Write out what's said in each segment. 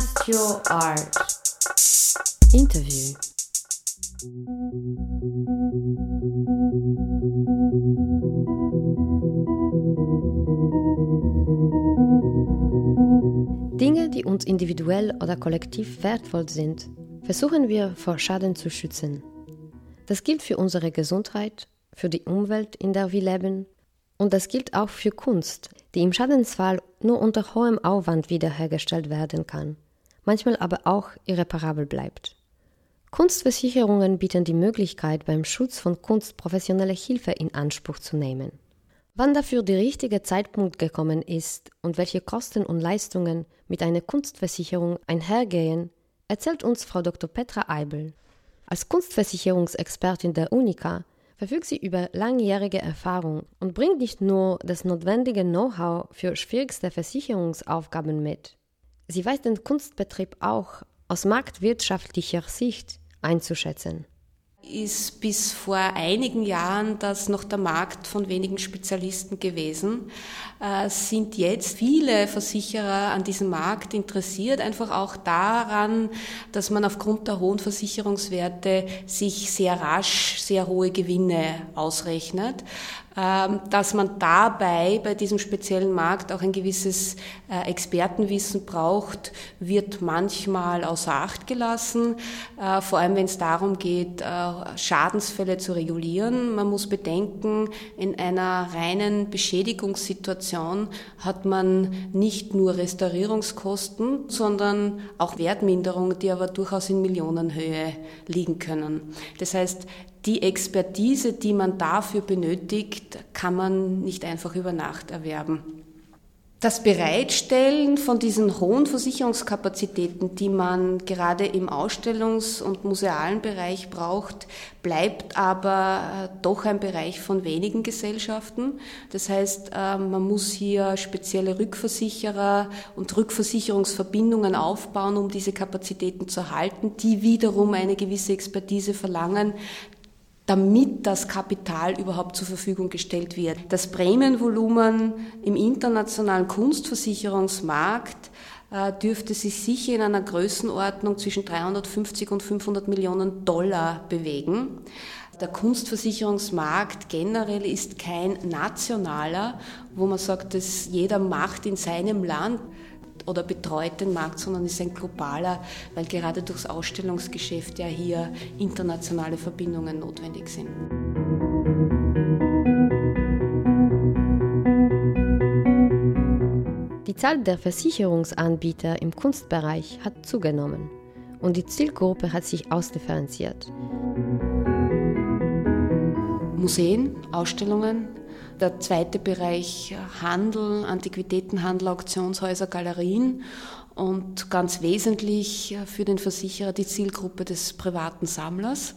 Trust Your Art. Interview. Dinge, die uns individuell oder kollektiv wertvoll sind, versuchen wir vor Schaden zu schützen. Das gilt für unsere Gesundheit, für die Umwelt, in der wir leben, und das gilt auch für Kunst, die im Schadensfall nur unter hohem Aufwand wiederhergestellt werden kann, manchmal aber auch irreparabel bleibt. Kunstversicherungen bieten die Möglichkeit, beim Schutz von Kunst professionelle Hilfe in Anspruch zu nehmen. Wann dafür der richtige Zeitpunkt gekommen ist und welche Kosten und Leistungen mit einer Kunstversicherung einhergehen, erzählt uns Frau Dr. Petra Eibel. Als Kunstversicherungsexpertin der UNICA verfügt sie über langjährige Erfahrung und bringt nicht nur das notwendige Know-how für schwierigste Versicherungsaufgaben mit. Sie weiß den Kunstbetrieb auch aus marktwirtschaftlicher Sicht einzuschätzen ist bis vor einigen Jahren das noch der Markt von wenigen Spezialisten gewesen. Äh, sind jetzt viele Versicherer an diesem Markt interessiert, einfach auch daran, dass man aufgrund der hohen Versicherungswerte sich sehr rasch sehr hohe Gewinne ausrechnet. Ähm, dass man dabei bei diesem speziellen Markt auch ein gewisses äh, Expertenwissen braucht, wird manchmal außer Acht gelassen, äh, vor allem wenn es darum geht, äh, Schadensfälle zu regulieren. Man muss bedenken, in einer reinen Beschädigungssituation hat man nicht nur Restaurierungskosten, sondern auch Wertminderungen, die aber durchaus in Millionenhöhe liegen können. Das heißt, die Expertise, die man dafür benötigt, kann man nicht einfach über Nacht erwerben. Das Bereitstellen von diesen hohen Versicherungskapazitäten, die man gerade im Ausstellungs- und musealen Bereich braucht, bleibt aber äh, doch ein Bereich von wenigen Gesellschaften. Das heißt, äh, man muss hier spezielle Rückversicherer und Rückversicherungsverbindungen aufbauen, um diese Kapazitäten zu halten, die wiederum eine gewisse Expertise verlangen, damit das Kapital überhaupt zur Verfügung gestellt wird. Das Prämienvolumen im internationalen Kunstversicherungsmarkt äh, dürfte sich sicher in einer Größenordnung zwischen 350 und 500 Millionen Dollar bewegen. Der Kunstversicherungsmarkt generell ist kein nationaler, wo man sagt, dass jeder macht in seinem Land oder betreut den Markt, sondern ist ein globaler, weil gerade durchs Ausstellungsgeschäft ja hier internationale Verbindungen notwendig sind. Die Zahl der Versicherungsanbieter im Kunstbereich hat zugenommen und die Zielgruppe hat sich ausdifferenziert. Museen, Ausstellungen, der zweite Bereich Handel, Antiquitätenhandel, Auktionshäuser, Galerien und ganz wesentlich für den Versicherer die Zielgruppe des privaten Sammlers.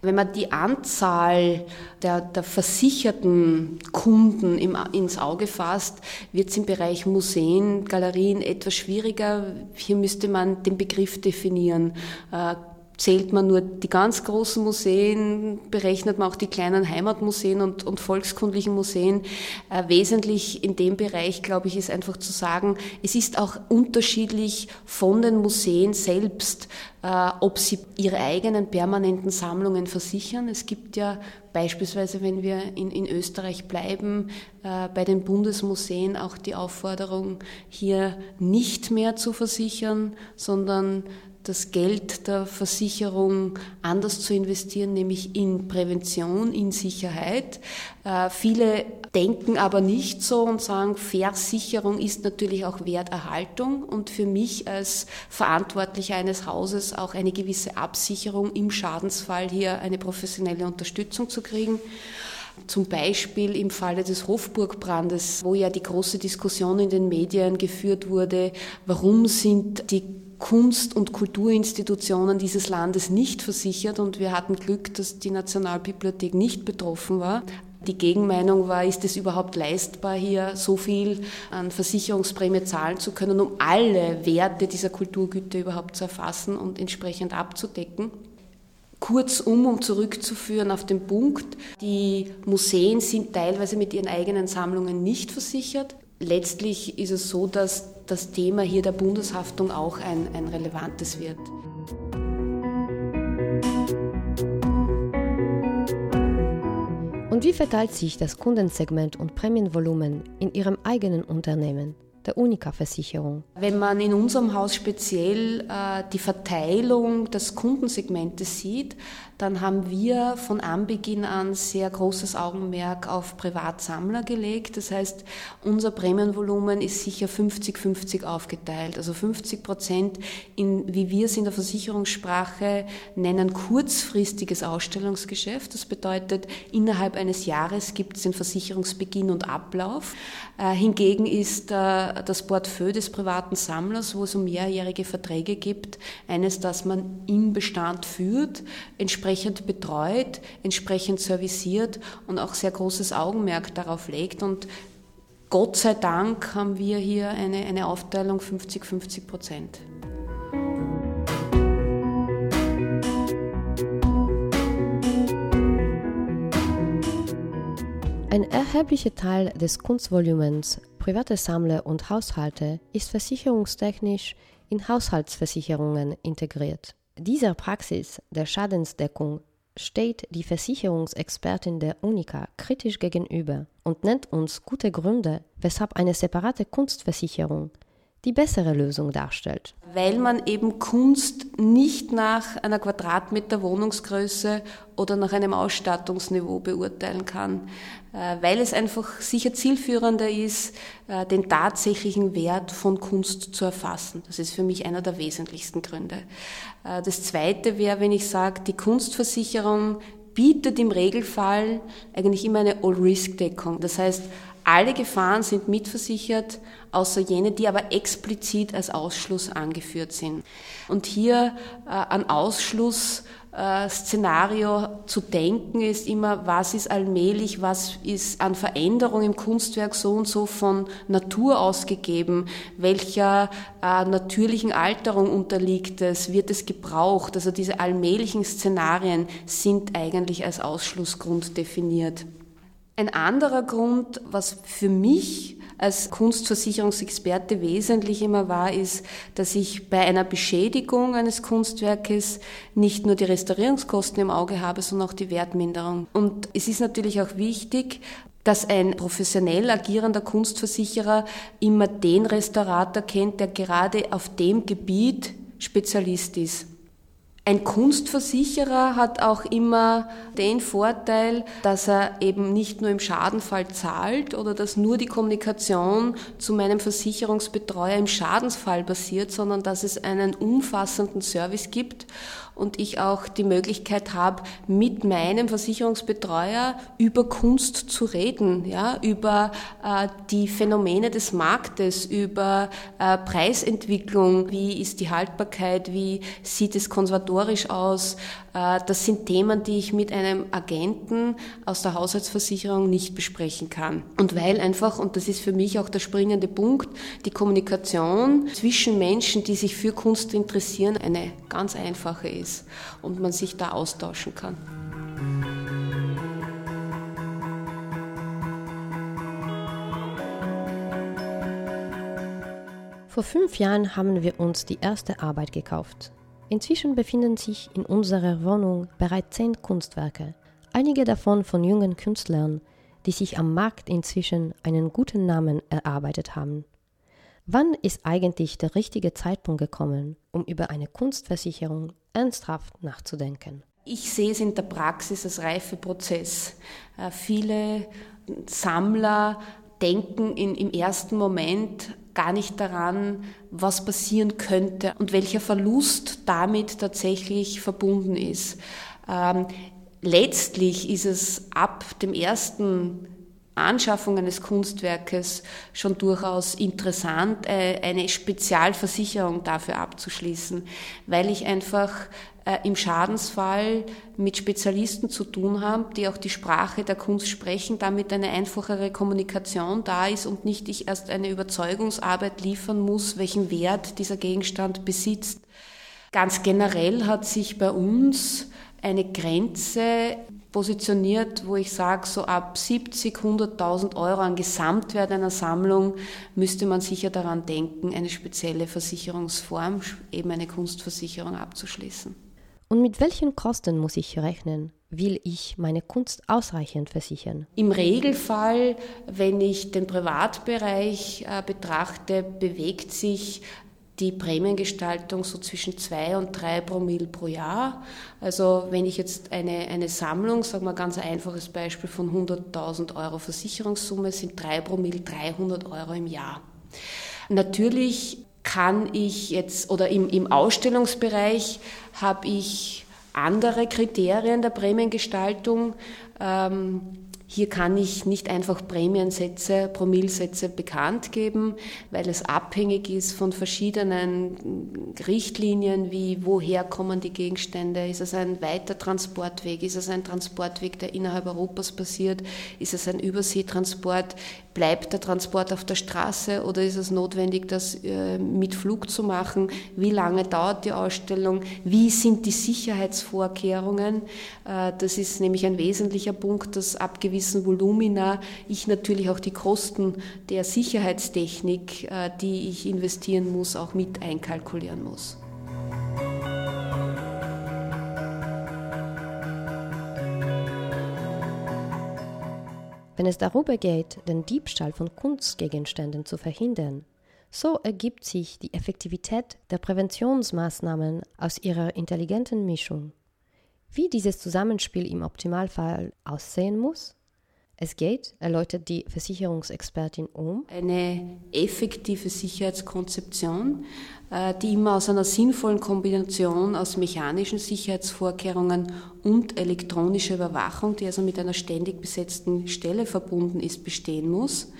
Wenn man die Anzahl der, der versicherten Kunden im, ins Auge fasst, wird es im Bereich Museen, Galerien etwas schwieriger. Hier müsste man den Begriff definieren. Äh, zählt man nur die ganz großen Museen, berechnet man auch die kleinen Heimatmuseen und, und volkskundlichen Museen. Äh, wesentlich in dem Bereich, glaube ich, ist einfach zu sagen, es ist auch unterschiedlich von den Museen selbst, ob sie ihre eigenen permanenten Sammlungen versichern. Es gibt ja beispielsweise, wenn wir in, in Österreich bleiben, äh, bei den Bundesmuseen auch die Aufforderung, hier nicht mehr zu versichern, sondern das Geld der Versicherung anders zu investieren, nämlich in Prävention, in Sicherheit. Äh, viele denken aber nicht so und sagen, Versicherung ist natürlich auch Werterhaltung und für mich als Verantwortlicher eines Hauses auch eine gewisse Absicherung im Schadensfall hier eine professionelle Unterstützung zu kriegen. Zum Beispiel im Falle des Hofburgbrandes, wo ja die große Diskussion in den Medien geführt wurde, warum sind die Kunst- und Kulturinstitutionen dieses Landes nicht versichert und wir hatten Glück, dass die Nationalbibliothek nicht betroffen war. Die Gegenmeinung war, ist es überhaupt leistbar, hier so viel an Versicherungsprämie zahlen zu können, um alle Werte dieser Kulturgüter überhaupt zu erfassen und entsprechend abzudecken? Kurzum, um zurückzuführen auf den Punkt, die Museen sind teilweise mit ihren eigenen Sammlungen nicht versichert. Letztlich ist es so, dass das Thema hier der Bundeshaftung auch ein, ein relevantes wird. Wie verteilt sich das Kundensegment und Prämienvolumen in Ihrem eigenen Unternehmen? Der Unica-Versicherung. Wenn man in unserem Haus speziell äh, die Verteilung des Kundensegmentes sieht, dann haben wir von Anbeginn an sehr großes Augenmerk auf Privatsammler gelegt. Das heißt, unser Prämienvolumen ist sicher 50-50 aufgeteilt. Also 50 Prozent wie wir es in der Versicherungssprache nennen, kurzfristiges Ausstellungsgeschäft. Das bedeutet, innerhalb eines Jahres gibt es den Versicherungsbeginn und Ablauf. Äh, hingegen ist äh, das Portfolio des privaten Sammlers, wo es um mehrjährige Verträge gibt, eines, das man im Bestand führt, entsprechend betreut, entsprechend serviciert und auch sehr großes Augenmerk darauf legt. Und Gott sei Dank haben wir hier eine, eine Aufteilung 50-50 Prozent. Ein erheblicher Teil des Kunstvolumens private Sammler und Haushalte ist versicherungstechnisch in Haushaltsversicherungen integriert. Dieser Praxis der Schadensdeckung steht die Versicherungsexpertin der Unica kritisch gegenüber und nennt uns gute Gründe, weshalb eine separate Kunstversicherung die bessere Lösung darstellt. Weil man eben Kunst nicht nach einer Quadratmeter Wohnungsgröße oder nach einem Ausstattungsniveau beurteilen kann, äh, weil es einfach sicher zielführender ist, äh, den tatsächlichen Wert von Kunst zu erfassen. Das ist für mich einer der wesentlichsten Gründe. Äh, das Zweite wäre, wenn ich sage, die Kunstversicherung bietet im Regelfall eigentlich immer eine All-Risk-Deckung. Das heißt, alle Gefahren sind mitversichert, außer jene, die aber explizit als Ausschluss angeführt sind. Und hier äh, an Ausschluss äh, zu denken ist immer, was ist allmählich, was ist an Veränderung im Kunstwerk so und so von Natur ausgegeben, welcher äh, natürlichen Alterung unterliegt es, wird es gebraucht. Also diese allmählichen Szenarien sind eigentlich als Ausschlussgrund definiert. Ein anderer Grund, was für mich als Kunstversicherungsexperte wesentlich immer war, ist, dass ich bei einer Beschädigung eines Kunstwerkes nicht nur die Restaurierungskosten im Auge habe, sondern auch die Wertminderung. Und es ist natürlich auch wichtig, dass ein professionell agierender Kunstversicherer immer den Restaurator kennt, der gerade auf dem Gebiet Spezialist ist. Ein Kunstversicherer hat auch immer den Vorteil, dass er eben nicht nur im Schadenfall zahlt oder dass nur die Kommunikation zu meinem Versicherungsbetreuer im Schadensfall basiert, sondern dass es einen umfassenden Service gibt und ich auch die Möglichkeit habe, mit meinem Versicherungsbetreuer über Kunst zu reden, ja, über äh, die Phänomene des Marktes, über äh, Preisentwicklung, wie ist die Haltbarkeit, wie sieht es konservatorisch aus. Äh, das sind Themen, die ich mit einem Agenten aus der Haushaltsversicherung nicht besprechen kann. Und weil einfach, und das ist für mich auch der springende Punkt, die Kommunikation zwischen Menschen, die sich für Kunst interessieren, eine ganz einfache ist und man sich da austauschen kann. Vor fünf Jahren haben wir uns die erste Arbeit gekauft. Inzwischen befinden sich in unserer Wohnung bereits zehn Kunstwerke, einige davon von jungen Künstlern, die sich am Markt inzwischen einen guten Namen erarbeitet haben. Wann ist eigentlich der richtige Zeitpunkt gekommen, um über eine Kunstversicherung ernsthaft nachzudenken? Ich sehe es in der Praxis als Reifeprozess. Äh, viele Sammler denken in, im ersten Moment gar nicht daran, was passieren könnte und welcher Verlust damit tatsächlich verbunden ist. Ähm, letztlich ist es ab dem ersten Anschaffung eines Kunstwerkes schon durchaus interessant, äh, eine Spezialversicherung dafür abzuschließen, weil ich einfach äh, im Schadensfall mit Spezialisten zu tun habe, die auch die Sprache der Kunst sprechen, damit eine einfachere Kommunikation da ist und nicht ich erst eine Überzeugungsarbeit liefern muss, welchen Wert dieser Gegenstand besitzt. Ganz generell hat sich bei uns eine Grenze positioniert, wo ich sage, so ab 70, 100.000 Euro an Gesamtwert einer Sammlung müsste man sicher daran denken, eine spezielle Versicherungsform, eben eine Kunstversicherung abzuschließen. Und mit welchen Kosten muss ich rechnen? Will ich meine Kunst ausreichend versichern? Im Regelfall, wenn ich den Privatbereich äh, betrachte, bewegt sich die Prämiengestaltung so zwischen zwei und drei Promille pro Jahr. Also wenn ich jetzt eine, eine Sammlung, sagen wir ganz ein einfaches Beispiel von 100.000 Euro Versicherungssumme, sind drei Promille 300 Euro im Jahr. Natürlich kann ich jetzt, oder im, im Ausstellungsbereich habe ich andere Kriterien der Prämiengestaltung. Ähm, hier kann ich nicht einfach Prämiensätze, Promillsätze bekannt geben, weil es abhängig ist von verschiedenen Richtlinien, wie woher kommen die Gegenstände, ist es ein weiter Transportweg, ist es ein Transportweg, der innerhalb Europas passiert, ist es ein Überseetransport, Bleibt der Transport auf der Straße oder ist es notwendig, das äh, mit Flug zu machen? Wie lange dauert die Ausstellung? Wie sind die Sicherheitsvorkehrungen? Äh, das ist nämlich ein wesentlicher Punkt, dass ab gewissen Volumina ich natürlich auch die Kosten der Sicherheitstechnik, äh, die ich investieren muss, auch mit einkalkulieren muss. wenn es darüber geht, den Diebstahl von Kunstgegenständen zu verhindern. So ergibt sich die Effektivität der Präventionsmaßnahmen aus ihrer intelligenten Mischung. Wie dieses Zusammenspiel im Optimalfall aussehen muss? Es geht, erläutert die Versicherungsexpertin um, eine effektive Sicherheitskonzeption, äh, die immer aus einer sinnvollen Kombination aus mechanischen Sicherheitsvorkehrungen und elektronischer Überwachung, die also mit einer ständig besetzten Stelle verbunden ist, bestehen muss.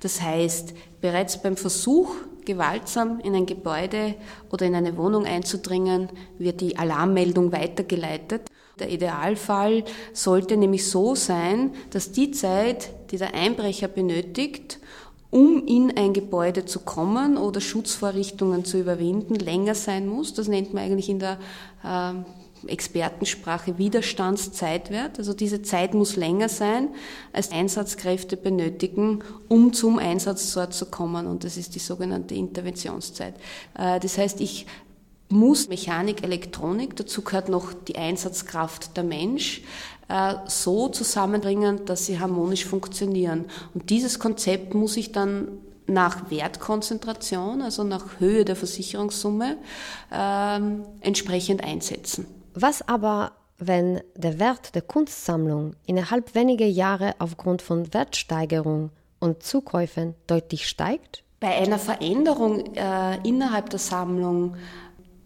Das heißt, bereits beim Versuch, gewaltsam in ein Gebäude oder in eine Wohnung einzudringen, wird die Alarmmeldung weitergeleitet der Idealfall sollte nämlich so sein, dass die Zeit, die der Einbrecher benötigt, um in ein Gebäude zu kommen oder Schutzvorrichtungen zu überwinden, länger sein muss. Das nennt man eigentlich in der äh, Expertensprache Widerstandszeitwert. Also diese Zeit muss länger sein, als Einsatzkräfte benötigen, um zum Einsatzort zu kommen. Und das ist die sogenannte Interventionszeit. Äh, das heißt, ich muss Mechanik, Elektronik, dazu gehört noch die Einsatzkraft der Mensch, äh, so zusammenbringen, dass sie harmonisch funktionieren. Und dieses Konzept muss ich dann nach Wertkonzentration, also nach Höhe der Versicherungssumme, ähm, entsprechend einsetzen. Was aber, wenn der Wert der Kunstsammlung innerhalb weniger Jahre aufgrund von Wertsteigerung und Zukäufen deutlich steigt? Bei einer Veränderung äh, innerhalb der Sammlung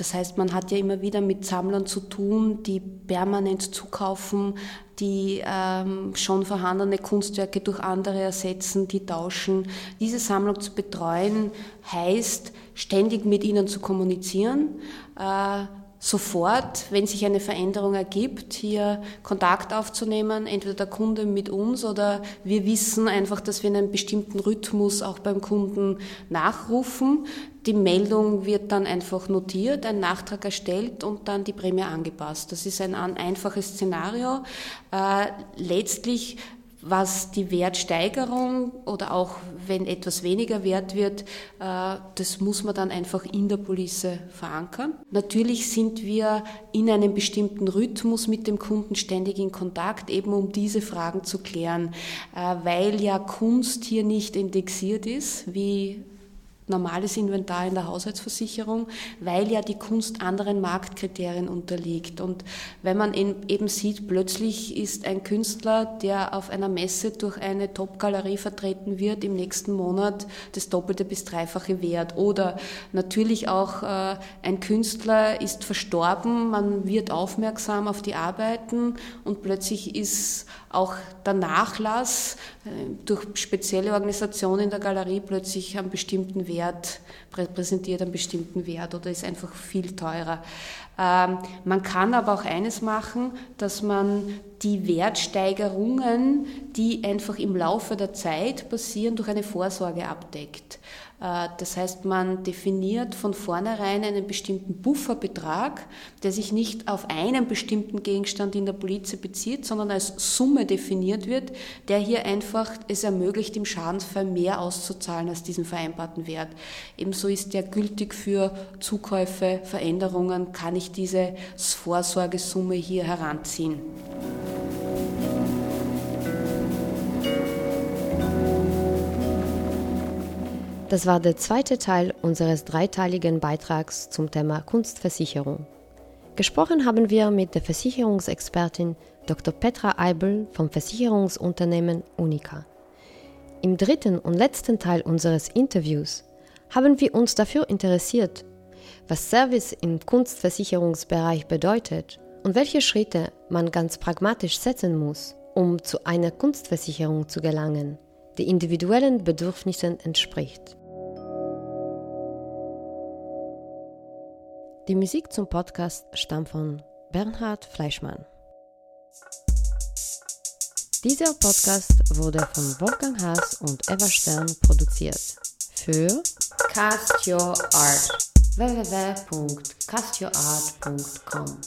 das heißt, man hat ja immer wieder mit Sammlern zu tun, die permanent zukaufen, die ähm, schon vorhandene Kunstwerke durch andere ersetzen, die tauschen. Diese Sammlung zu betreuen heißt, ständig mit ihnen zu kommunizieren, äh, sofort, wenn sich eine Veränderung ergibt, hier Kontakt aufzunehmen, entweder der Kunde mit uns oder wir wissen einfach, dass wir in einem bestimmten Rhythmus auch beim Kunden nachrufen. Die Meldung wird dann einfach notiert, ein Nachtrag erstellt und dann die Prämie angepasst. Das ist ein einfaches Szenario. Äh, letztlich was die Wertsteigerung oder auch wenn etwas weniger wert wird, äh, das muss man dann einfach in der Police verankern. Natürlich sind wir in einem bestimmten Rhythmus mit dem Kunden ständig in Kontakt, eben um diese Fragen zu klären, äh, weil ja Kunst hier nicht indexiert ist, wie normales Inventar in der Haushaltsversicherung, weil ja die Kunst anderen Marktkriterien unterliegt. Und wenn man eben sieht, plötzlich ist ein Künstler, der auf einer Messe durch eine Top-Galerie vertreten wird, im nächsten Monat das doppelte bis dreifache wert. Oder natürlich auch äh, ein Künstler ist verstorben, man wird aufmerksam auf die Arbeiten und plötzlich ist auch der Nachlass äh, durch spezielle Organisationen in der Galerie plötzlich einen bestimmten Wert, repräsentiert einen bestimmten Wert oder ist einfach viel teurer. Ähm, man kann aber auch eines machen, dass man die Wertsteigerungen, die einfach im Laufe der Zeit passieren, durch eine Vorsorge abdeckt. Äh, das heißt, man definiert von vornherein einen bestimmten Bufferbetrag, der sich nicht auf einen bestimmten Gegenstand in der Polize bezieht, sondern als Summe definiert wird, der hier einfach es ermöglicht, im Schadensfall mehr auszuzahlen als diesen vereinbarten Wert. Ebenso ist der gültig für Zukäufe, Veränderungen, kann ich diese Vorsorgesumme hier heranziehen. Das war der zweite Teil unseres dreiteiligen Beitrags zum Thema Kunstversicherung. Gesprochen haben wir mit der Versicherungsexpertin Dr. Petra Eibel vom Versicherungsunternehmen Unica. Im dritten und letzten Teil unseres Interviews haben wir uns dafür interessiert, was Service im Kunstversicherungsbereich bedeutet und welche Schritte man ganz pragmatisch setzen muss, um zu einer Kunstversicherung zu gelangen, die individuellen Bedürfnissen entspricht. Die Musik zum Podcast stammt von Bernhard Fleischmann. Dieser Podcast wurde von Wolfgang Haas und Eva Stern produziert. Für Cast Your Art www.castyourart.com